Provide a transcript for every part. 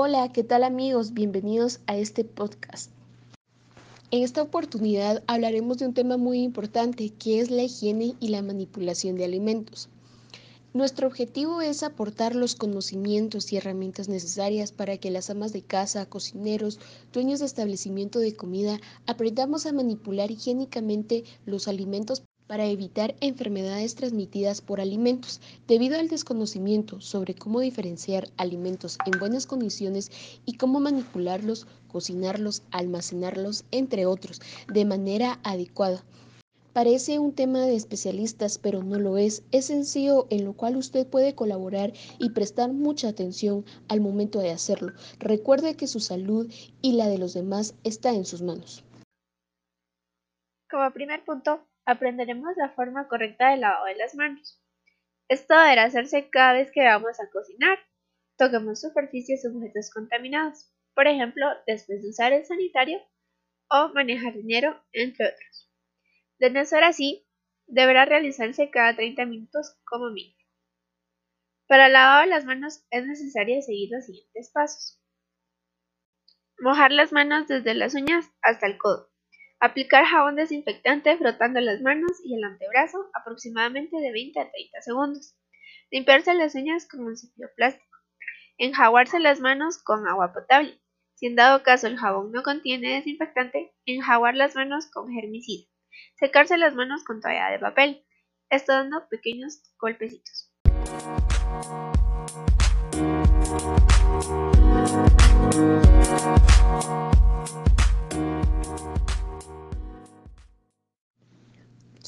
Hola, ¿qué tal amigos? Bienvenidos a este podcast. En esta oportunidad hablaremos de un tema muy importante que es la higiene y la manipulación de alimentos. Nuestro objetivo es aportar los conocimientos y herramientas necesarias para que las amas de casa, cocineros, dueños de establecimiento de comida aprendamos a manipular higiénicamente los alimentos para evitar enfermedades transmitidas por alimentos, debido al desconocimiento sobre cómo diferenciar alimentos en buenas condiciones y cómo manipularlos, cocinarlos, almacenarlos, entre otros, de manera adecuada. Parece un tema de especialistas, pero no lo es. Es sencillo en lo cual usted puede colaborar y prestar mucha atención al momento de hacerlo. Recuerde que su salud y la de los demás está en sus manos. Como primer punto, aprenderemos la forma correcta de lavado de las manos. Esto deberá hacerse cada vez que vamos a cocinar, toquemos superficies o objetos contaminados, por ejemplo, después de usar el sanitario o manejar dinero, entre otros. De no ser así, deberá realizarse cada 30 minutos como mínimo. Para el lavado de las manos es necesario seguir los siguientes pasos. Mojar las manos desde las uñas hasta el codo. Aplicar jabón desinfectante frotando las manos y el antebrazo aproximadamente de 20 a 30 segundos. Limpiarse las uñas con un cepillo plástico. Enjaguarse las manos con agua potable. Si en dado caso el jabón no contiene desinfectante, enjaguar las manos con germicida. Secarse las manos con toalla de papel. Esto dando pequeños golpecitos.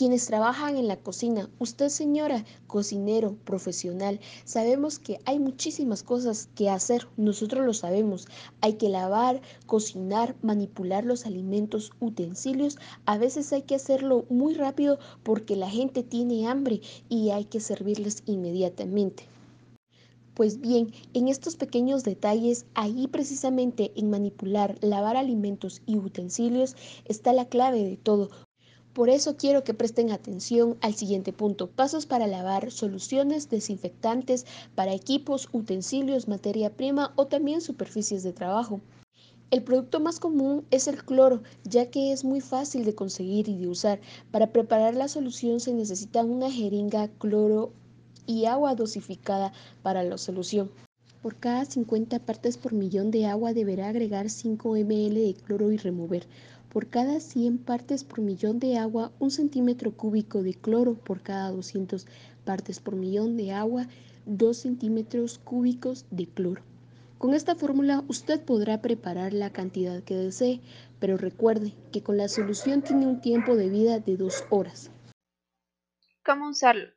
Quienes trabajan en la cocina, usted señora, cocinero, profesional, sabemos que hay muchísimas cosas que hacer, nosotros lo sabemos. Hay que lavar, cocinar, manipular los alimentos, utensilios. A veces hay que hacerlo muy rápido porque la gente tiene hambre y hay que servirles inmediatamente. Pues bien, en estos pequeños detalles, ahí precisamente en manipular, lavar alimentos y utensilios está la clave de todo, por eso quiero que presten atención al siguiente punto. Pasos para lavar, soluciones desinfectantes para equipos, utensilios, materia prima o también superficies de trabajo. El producto más común es el cloro, ya que es muy fácil de conseguir y de usar. Para preparar la solución se necesita una jeringa, cloro y agua dosificada para la solución. Por cada 50 partes por millón de agua deberá agregar 5 ml de cloro y remover. Por cada 100 partes por millón de agua, un centímetro cúbico de cloro. Por cada 200 partes por millón de agua, 2 centímetros cúbicos de cloro. Con esta fórmula usted podrá preparar la cantidad que desee, pero recuerde que con la solución tiene un tiempo de vida de 2 horas. ¿Cómo usarlo?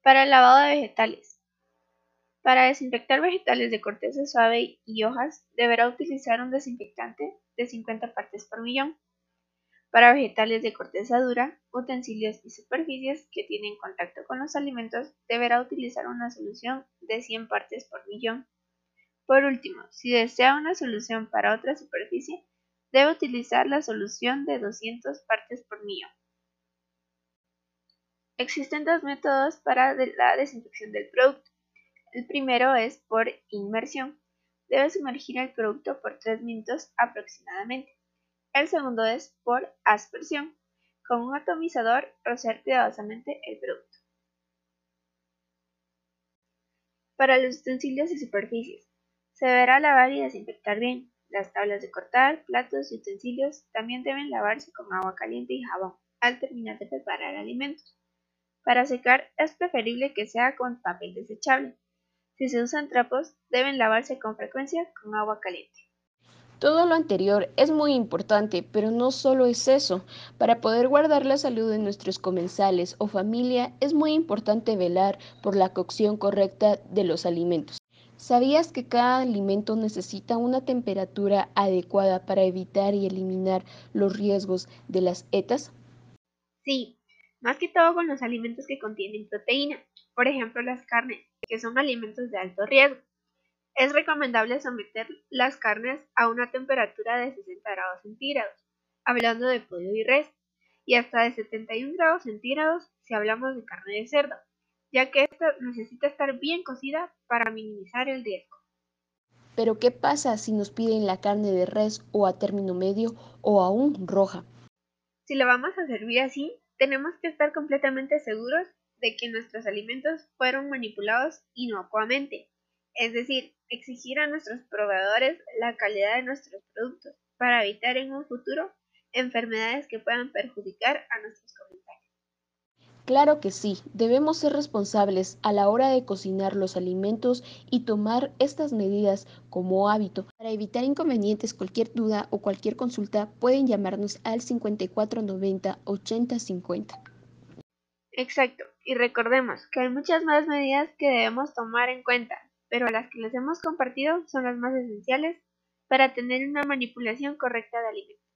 Para el lavado de vegetales. Para desinfectar vegetales de corteza suave y hojas, deberá utilizar un desinfectante de 50 partes por millón. Para vegetales de corteza dura, utensilios y superficies que tienen contacto con los alimentos, deberá utilizar una solución de 100 partes por millón. Por último, si desea una solución para otra superficie, debe utilizar la solución de 200 partes por millón. Existen dos métodos para la desinfección del producto. El primero es por inmersión. Debe sumergir el producto por 3 minutos aproximadamente. El segundo es por aspersión. Con un atomizador rociar cuidadosamente el producto. Para los utensilios y superficies, se deberá lavar y desinfectar bien. Las tablas de cortar, platos y utensilios también deben lavarse con agua caliente y jabón al terminar de preparar alimentos. Para secar es preferible que sea con papel desechable. Si se usan trapos, deben lavarse con frecuencia con agua caliente. Todo lo anterior es muy importante, pero no solo es eso. Para poder guardar la salud de nuestros comensales o familia es muy importante velar por la cocción correcta de los alimentos. ¿Sabías que cada alimento necesita una temperatura adecuada para evitar y eliminar los riesgos de las ETAs? Sí, más que todo con los alimentos que contienen proteína, por ejemplo las carnes, que son alimentos de alto riesgo. Es recomendable someter las carnes a una temperatura de 60 grados centígrados, hablando de pollo y res, y hasta de 71 grados centígrados si hablamos de carne de cerdo, ya que esta necesita estar bien cocida para minimizar el riesgo. Pero ¿qué pasa si nos piden la carne de res o a término medio o aún roja? Si la vamos a servir así, tenemos que estar completamente seguros de que nuestros alimentos fueron manipulados inocuamente, es decir, exigir a nuestros proveedores la calidad de nuestros productos para evitar en un futuro enfermedades que puedan perjudicar a nuestros comentarios. Claro que sí, debemos ser responsables a la hora de cocinar los alimentos y tomar estas medidas como hábito. Para evitar inconvenientes, cualquier duda o cualquier consulta pueden llamarnos al 5490 8050. Exacto, y recordemos que hay muchas más medidas que debemos tomar en cuenta, pero las que les hemos compartido son las más esenciales para tener una manipulación correcta de alimentos.